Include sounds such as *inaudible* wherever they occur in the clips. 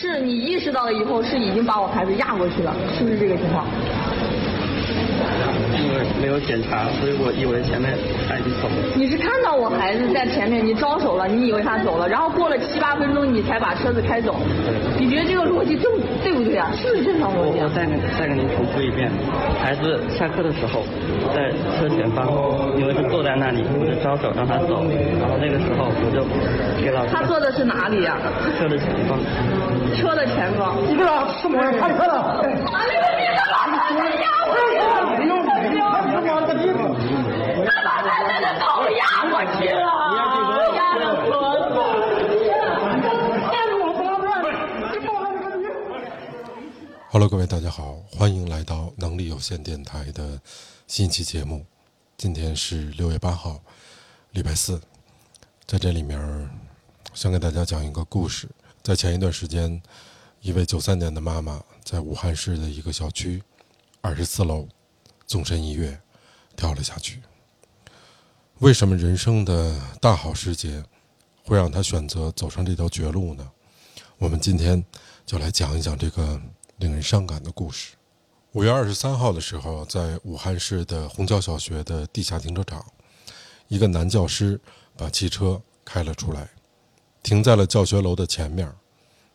是你意识到了以后，是已经把我孩子压过去了，是不是这个情况？没有检查，所以我以为前面他已经走了。你是看到我孩子在前面，你招手了，你以为他走了，然后过了七八分钟，你才把车子开走。你觉得这个逻辑正对不对啊？是不是正常逻辑啊？我再跟再给您重复一遍，孩子下课的时候在车前方，因为是坐在那里，我就招手让他走，然后那个时候我就给老师他坐的是哪里呀、车的前方。车的前方。你这个什么人开车的？啊！你们别他妈的压我去了！哎呦，你看什么的地方？他把孩子的头压过去了，压的可死。Hello，各位大家好，欢迎来到能力有限电台的新一期节目。今天是六月八号，礼拜四，在这里面想给大家讲一个故事。在前一段时间，一位九三年的妈妈在武汉市的一个小区二十四楼纵身一跃跳了下去。为什么人生的大好时节会让她选择走上这条绝路呢？我们今天就来讲一讲这个令人伤感的故事。五月二十三号的时候，在武汉市的虹桥小学的地下停车场，一个男教师把汽车开了出来，停在了教学楼的前面。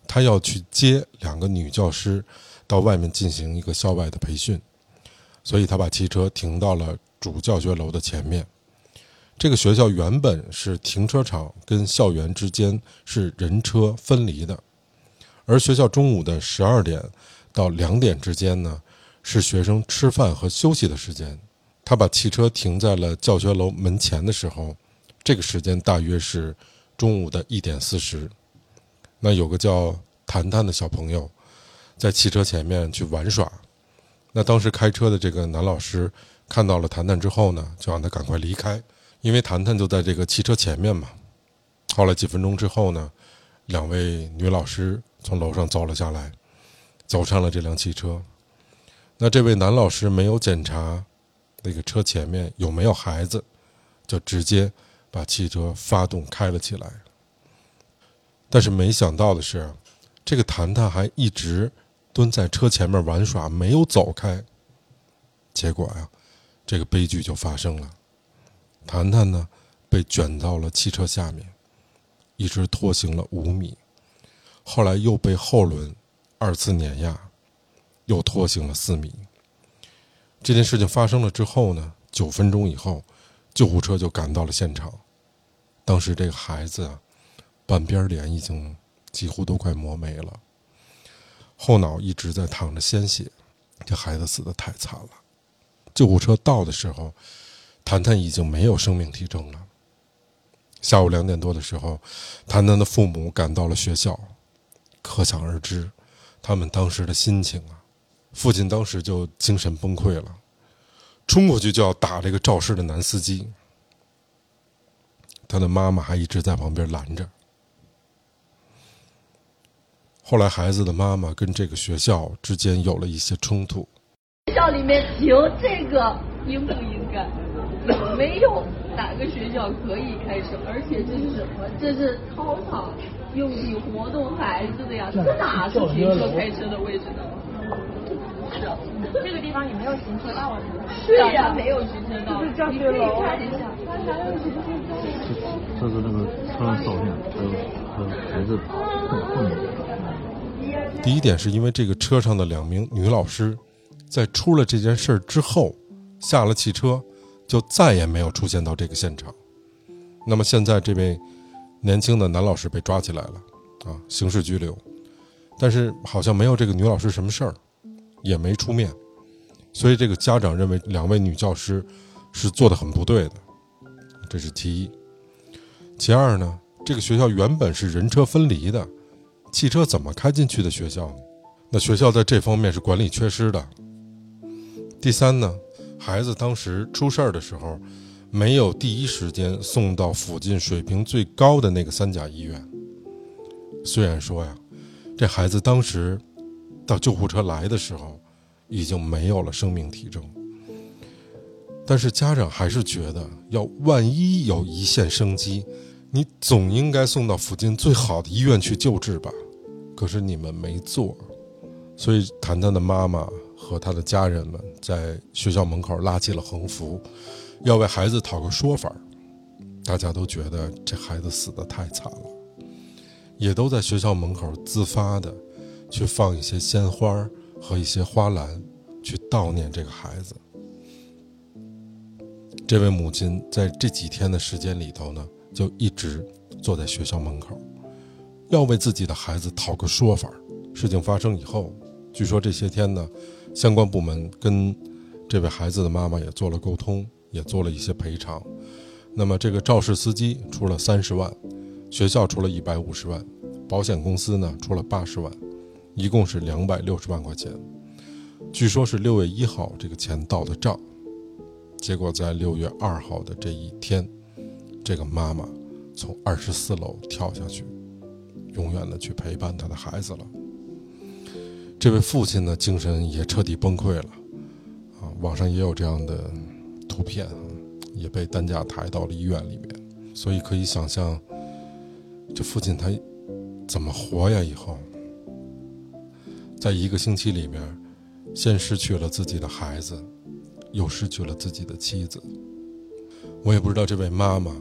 他要去接两个女教师到外面进行一个校外的培训，所以他把汽车停到了主教学楼的前面。这个学校原本是停车场跟校园之间是人车分离的，而学校中午的十二点到两点之间呢，是学生吃饭和休息的时间。他把汽车停在了教学楼门前的时候，这个时间大约是中午的一点四十。那有个叫谈谈的小朋友，在汽车前面去玩耍。那当时开车的这个男老师看到了谈谈之后呢，就让他赶快离开，因为谈谈就在这个汽车前面嘛。后来几分钟之后呢，两位女老师从楼上走了下来，走上了这辆汽车。那这位男老师没有检查那个车前面有没有孩子，就直接把汽车发动开了起来。但是没想到的是，这个谈谈还一直蹲在车前面玩耍，没有走开。结果呀、这个悲剧就发生了。谈谈呢，被卷到了汽车下面，一直拖行了五米，后来又被后轮二次碾压，又拖行了四米。这件事情发生了之后呢，九分钟以后，救护车就赶到了现场。当时这个孩子啊，半边脸已经几乎都快磨没了，后脑一直在淌着鲜血，这孩子死的太惨了。救护车到的时候，谈谈已经没有生命体征了。下午两点多的时候，谈谈的父母赶到了学校，可想而知，他们当时的心情啊。父亲当时就精神崩溃了，冲过去就要打这个肇事的男司机。他的妈妈还一直在旁边拦着。后来，孩子的妈妈跟这个学校之间有了一些冲突。学校里面停这个应不应该？有 *laughs* 没有哪个学校可以开车？而且这是什么？这是操场用地活动孩子的呀，这哪是停车开车的位置呢？是啊，这个地方也没有行车道啊。对呀，没有行车道。这是教学楼。这是那个车上照片，还有和孩子碰碰的。第一点是因为这个车上的两名女老师，在出了这件事儿之后，下了汽车，就再也没有出现到这个现场。那么现在这位年轻的男老师被抓起来了，啊，刑事拘留，但是好像没有这个女老师什么事儿，也没出面，所以这个家长认为两位女教师是做的很不对的，这是其一。其二呢，这个学校原本是人车分离的。汽车怎么开进去的学校呢？那学校在这方面是管理缺失的。第三呢，孩子当时出事儿的时候，没有第一时间送到附近水平最高的那个三甲医院。虽然说呀，这孩子当时到救护车来的时候，已经没有了生命体征，但是家长还是觉得，要万一有一线生机。你总应该送到附近最好的医院去救治吧，可是你们没做，所以谈谈的妈妈和他的家人们在学校门口拉起了横幅，要为孩子讨个说法。大家都觉得这孩子死的太惨了，也都在学校门口自发的去放一些鲜花和一些花篮，去悼念这个孩子。这位母亲在这几天的时间里头呢，就一直坐在学校门口，要为自己的孩子讨个说法。事情发生以后，据说这些天呢，相关部门跟这位孩子的妈妈也做了沟通，也做了一些赔偿。那么这个肇事司机出了三十万，学校出了一百五十万，保险公司呢出了八十万，一共是两百六十万块钱。据说是六月一号这个钱到的账，结果在六月二号的这一天，这个妈妈从二十四楼跳下去，永远的去陪伴她的孩子了。这位父亲呢精神也彻底崩溃了，啊，网上也有这样的图片。也被担架抬到了医院里面，所以可以想象，这父亲他怎么活呀？以后，在一个星期里面，先失去了自己的孩子，又失去了自己的妻子。我也不知道这位妈妈，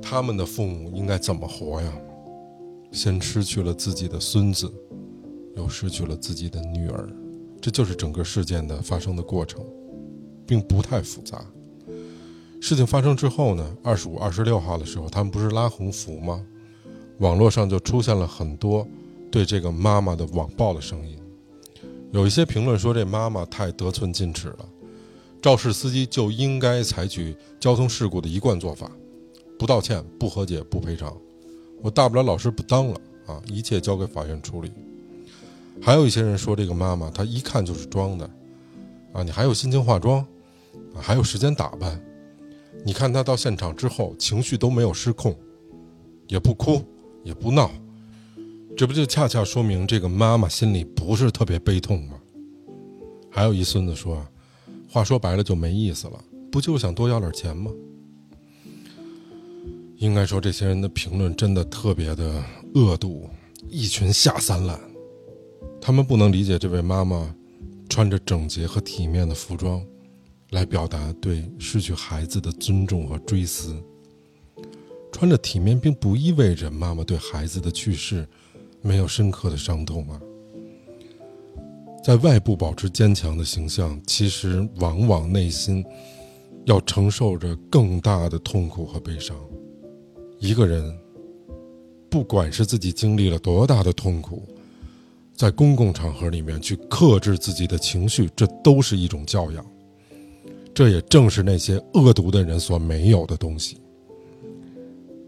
他们的父母应该怎么活呀？先失去了自己的孙子，又失去了自己的女儿，这就是整个事件的发生的过程，并不太复杂。事情发生之后呢，二十五、二十六号的时候，他们不是拉横幅吗？网络上就出现了很多对这个妈妈的网暴的声音。有一些评论说，这妈妈太得寸进尺了，肇事司机就应该采取交通事故的一贯做法，不道歉、不和解、不赔偿。我大不了老师不当了啊，一切交给法院处理。还有一些人说，这个妈妈她一看就是装的，啊，你还有心情化妆，啊，还有时间打扮。你看她到现场之后，情绪都没有失控，也不哭，也不闹，这不就恰恰说明这个妈妈心里不是特别悲痛吗？还有一孙子说：“话说白了就没意思了，不就是想多要点钱吗？”应该说，这些人的评论真的特别的恶毒，一群下三滥。他们不能理解这位妈妈穿着整洁和体面的服装。来表达对失去孩子的尊重和追思。穿着体面，并不意味着妈妈对孩子的去世没有深刻的伤痛啊。在外部保持坚强的形象，其实往往内心要承受着更大的痛苦和悲伤。一个人，不管是自己经历了多大的痛苦，在公共场合里面去克制自己的情绪，这都是一种教养。这也正是那些恶毒的人所没有的东西。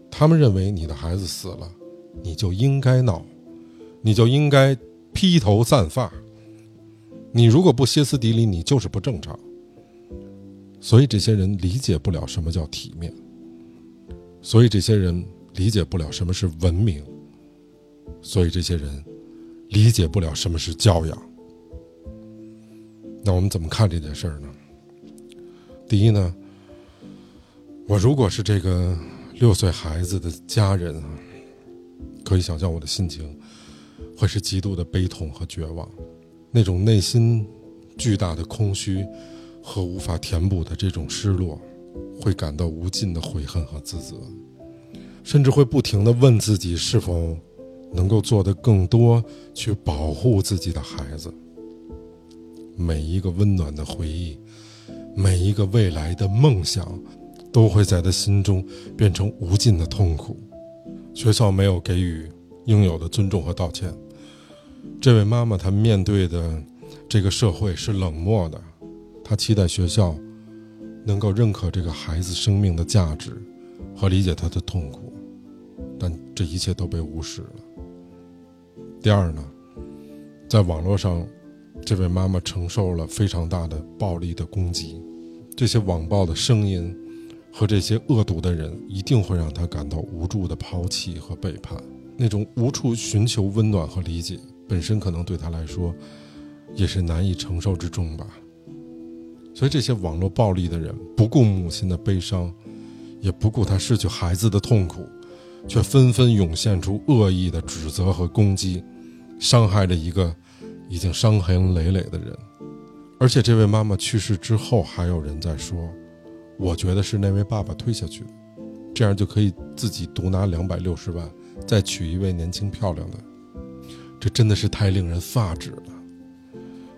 他们认为你的孩子死了，你就应该闹，你就应该披头散发。你如果不歇斯底里，你就是不正常。所以这些人理解不了什么叫体面，所以这些人理解不了什么是文明，所以这些人理解不了什么是教养。那我们怎么看这件事儿呢？第一呢，我如果是这个六岁孩子的家人，可以想象我的心情会是极度的悲痛和绝望，那种内心巨大的空虚和无法填补的这种失落，会感到无尽的悔恨和自责，甚至会不停的问自己是否能够做的更多去保护自己的孩子。每一个温暖的回忆。每一个未来的梦想，都会在他心中变成无尽的痛苦。学校没有给予应有的尊重和道歉。这位妈妈，她面对的这个社会是冷漠的。她期待学校能够认可这个孩子生命的价值和理解他的痛苦，但这一切都被无视了。第二呢，在网络上，这位妈妈承受了非常大的暴力的攻击。这些网暴的声音和这些恶毒的人，一定会让他感到无助的抛弃和背叛。那种无处寻求温暖和理解，本身可能对他来说也是难以承受之重吧。所以，这些网络暴力的人不顾母亲的悲伤，也不顾她失去孩子的痛苦，却纷纷涌现出恶意的指责和攻击，伤害着一个已经伤痕累累的人。而且这位妈妈去世之后，还有人在说，我觉得是那位爸爸推下去，这样就可以自己独拿两百六十万，再娶一位年轻漂亮的。这真的是太令人发指了。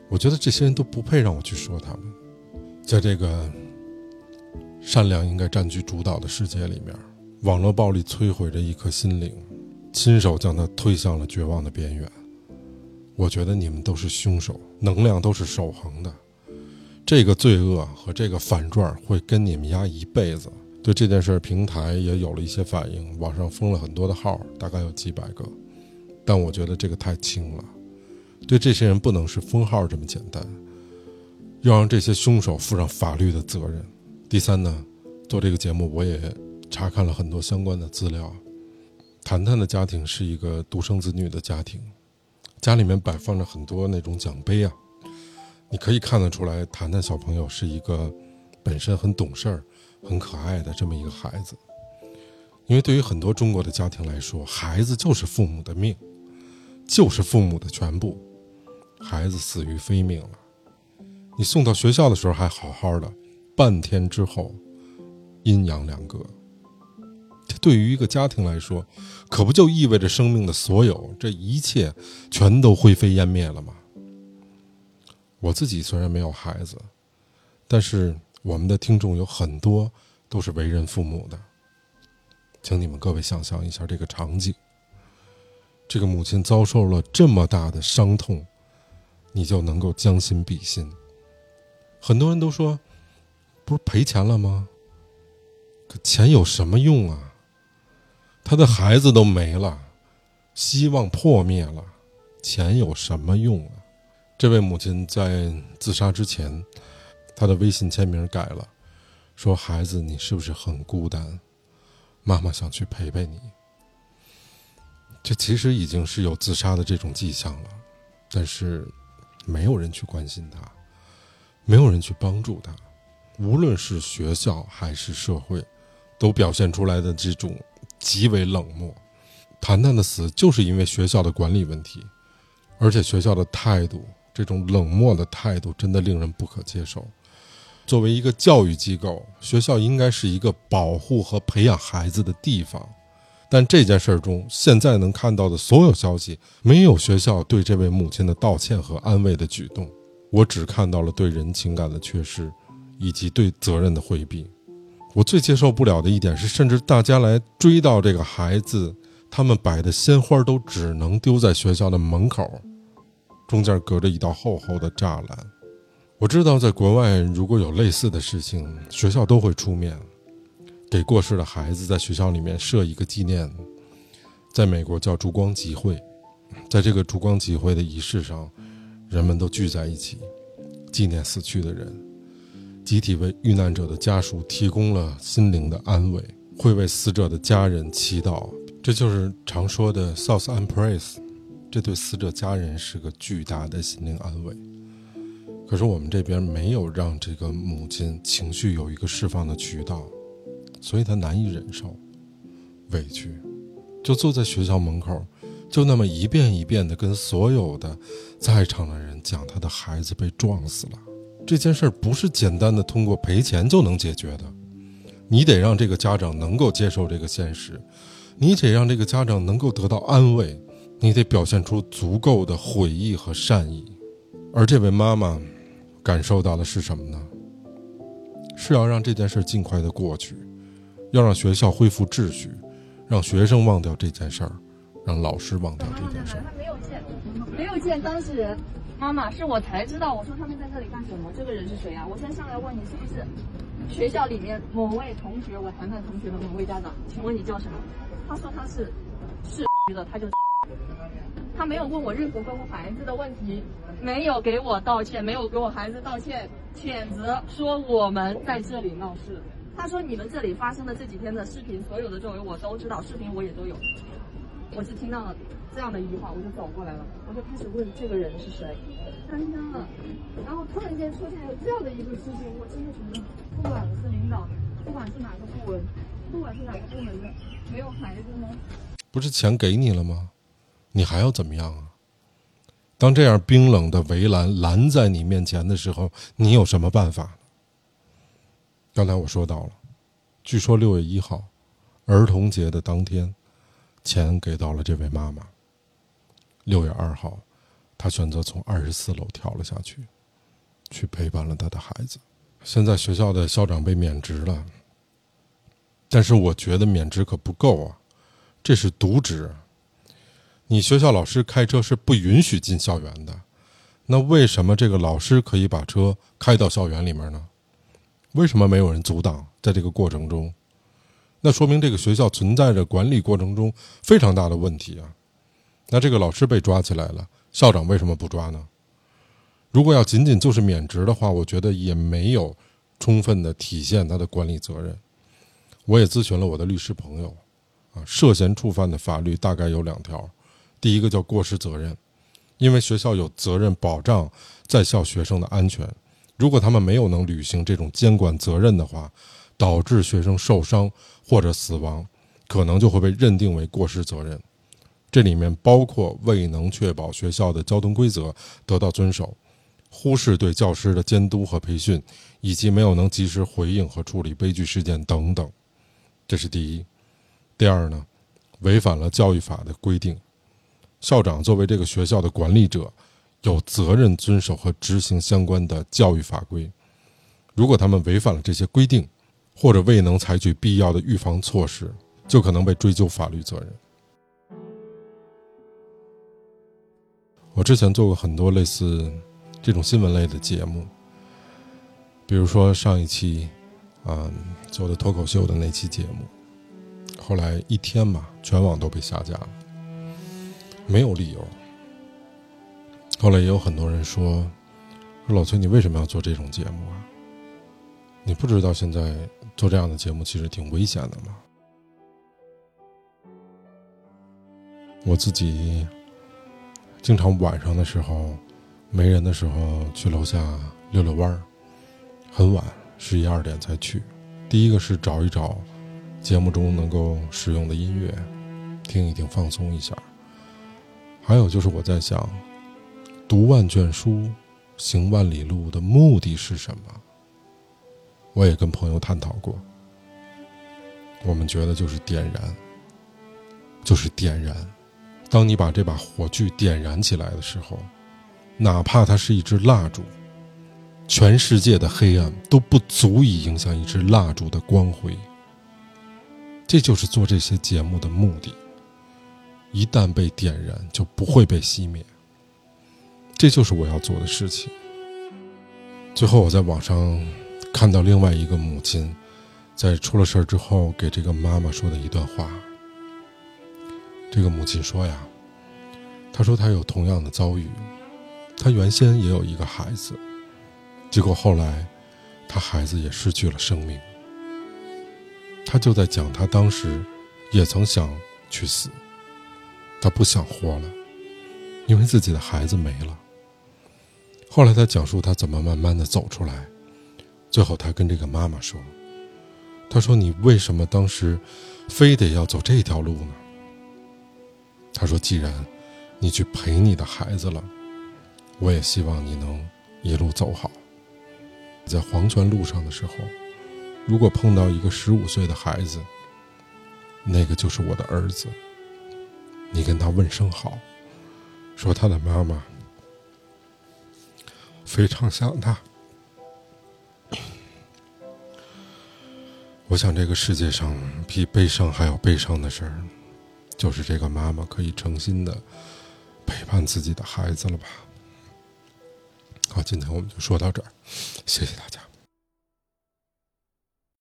我觉得这些人都不配让我去说他们，在这个善良应该占据主导的世界里面，网络暴力摧毁着一颗心灵，亲手将他推向了绝望的边缘。我觉得你们都是凶手，能量都是守恒的，这个罪恶和这个反转会跟你们压一辈子。对这件事，平台也有了一些反应，网上封了很多的号，大概有几百个，但我觉得这个太轻了。对这些人不能是封号这么简单，要让这些凶手负上法律的责任。第三呢，做这个节目我也查看了很多相关的资料。谈谈的家庭是一个独生子女的家庭，家里面摆放着很多那种奖杯啊，你可以看得出来，谈谈小朋友是一个本身很懂事儿、很可爱的这么一个孩子。因为对于很多中国的家庭来说，孩子就是父母的命，就是父母的全部。孩子死于非命了，你送到学校的时候还好好的，半天之后，阴阳两隔。对于一个家庭来说，可不就意味着生命的所有，这一切全都灰飞烟灭了吗？我自己虽然没有孩子，但是我们的听众有很多都是为人父母的，请你们各位想象一下这个场景：这个母亲遭受了这么大的伤痛。你就能够将心比心。很多人都说，不是赔钱了吗？可钱有什么用啊？他的孩子都没了，希望破灭了，钱有什么用啊？这位母亲在自杀之前，她的微信签名改了，说：“孩子，你是不是很孤单？妈妈想去陪陪你。”这其实已经是有自杀的这种迹象了，但是。没有人去关心他，没有人去帮助他，无论是学校还是社会，都表现出来的这种极为冷漠。谈谈的死就是因为学校的管理问题，而且学校的态度，这种冷漠的态度真的令人不可接受。作为一个教育机构，学校应该是一个保护和培养孩子的地方。但这件事儿中，现在能看到的所有消息，没有学校对这位母亲的道歉和安慰的举动。我只看到了对人情感的缺失，以及对责任的回避。我最接受不了的一点是，甚至大家来追悼这个孩子，他们摆的鲜花都只能丢在学校的门口，中间隔着一道厚厚的栅栏。我知道，在国外如果有类似的事情，学校都会出面。给过世的孩子在学校里面设一个纪念，在美国叫烛光集会，在这个烛光集会的仪式上，人们都聚在一起，纪念死去的人，集体为遇难者的家属提供了心灵的安慰，会为死者的家人祈祷，这就是常说的 “South and Praise”，这对死者家人是个巨大的心灵安慰。可是我们这边没有让这个母亲情绪有一个释放的渠道。所以她难以忍受委屈，就坐在学校门口，就那么一遍一遍的跟所有的在场的人讲他的孩子被撞死了。这件事儿不是简单的通过赔钱就能解决的，你得让这个家长能够接受这个现实，你得让这个家长能够得到安慰，你得表现出足够的悔意和善意。而这位妈妈感受到的是什么呢？是要让这件事尽快的过去。要让学校恢复秩序，让学生忘掉这件事儿，让老师忘掉这件事儿。没有见，当事人。妈妈，是我才知道。我说他们在这里干什么？这个人是谁啊？我先上来问你，是不是学校里面某位同学？我谈谈同学的某位家长。请问你叫什么？他说他是是的，他就 *laughs* 他没有问我任何关乎孩子的问题，没有给我道歉，没有给我孩子道歉，谴责说我们在这里闹事。他说：“你们这里发生的这几天的视频，所有的作为我都知道，视频我也都有。我是听到了这样的一句话，我就走过来了，我就开始问这个人是谁。三天了，然后突然间出现了这样的一个事情，我真的觉得，不管是领导，不管是哪个部门，不管是哪个部门的，没有孩子呢？不是钱给你了吗？你还要怎么样啊？当这样冰冷的围栏拦在你面前的时候，你有什么办法？刚才我说到了，据说六月一号，儿童节的当天，钱给到了这位妈妈。六月二号，他选择从二十四楼跳了下去，去陪伴了他的孩子。现在学校的校长被免职了，但是我觉得免职可不够啊，这是渎职。你学校老师开车是不允许进校园的，那为什么这个老师可以把车开到校园里面呢？为什么没有人阻挡？在这个过程中，那说明这个学校存在着管理过程中非常大的问题啊。那这个老师被抓起来了，校长为什么不抓呢？如果要仅仅就是免职的话，我觉得也没有充分的体现他的管理责任。我也咨询了我的律师朋友，啊，涉嫌触犯的法律大概有两条，第一个叫过失责任，因为学校有责任保障在校学生的安全，如果他们没有能履行这种监管责任的话，导致学生受伤或者死亡，可能就会被认定为过失责任。这里面包括未能确保学校的交通规则得到遵守。忽视对教师的监督和培训，以及没有能及时回应和处理悲剧事件等等，这是第一。第二呢，违反了教育法的规定。校长作为这个学校的管理者，有责任遵守和执行相关的教育法规。如果他们违反了这些规定，或者未能采取必要的预防措施，就可能被追究法律责任。我之前做过很多类似。这种新闻类的节目，比如说上一期，嗯，做的脱口秀的那期节目，后来一天吧，全网都被下架了，没有理由。后来也有很多人说，说老崔，你为什么要做这种节目啊？你不知道现在做这样的节目其实挺危险的吗？我自己经常晚上的时候。没人的时候去楼下溜溜弯儿，很晚十一二点才去。第一个是找一找节目中能够使用的音乐，听一听放松一下。还有就是我在想，读万卷书，行万里路的目的是什么？我也跟朋友探讨过，我们觉得就是点燃，就是点燃。当你把这把火炬点燃起来的时候。哪怕它是一支蜡烛，全世界的黑暗都不足以影响一支蜡烛的光辉。这就是做这些节目的目的。一旦被点燃，就不会被熄灭。这就是我要做的事情。最后，我在网上看到另外一个母亲，在出了事儿之后给这个妈妈说的一段话。这个母亲说呀：“她说她有同样的遭遇。”她原先也有一个孩子，结果后来，她孩子也失去了生命。他就在讲，他当时也曾想去死，他不想活了，因为自己的孩子没了。后来他讲述他怎么慢慢的走出来，最后他跟这个妈妈说：“他说你为什么当时非得要走这条路呢？”他说：“既然你去陪你的孩子了。”我也希望你能一路走好。在黄泉路上的时候，如果碰到一个十五岁的孩子，那个就是我的儿子。你跟他问声好，说他的妈妈非常想他。我想这个世界上比悲伤还要悲伤的事儿，就是这个妈妈可以诚心的陪伴自己的孩子了吧。好，今天我们就说到这儿，谢谢大家。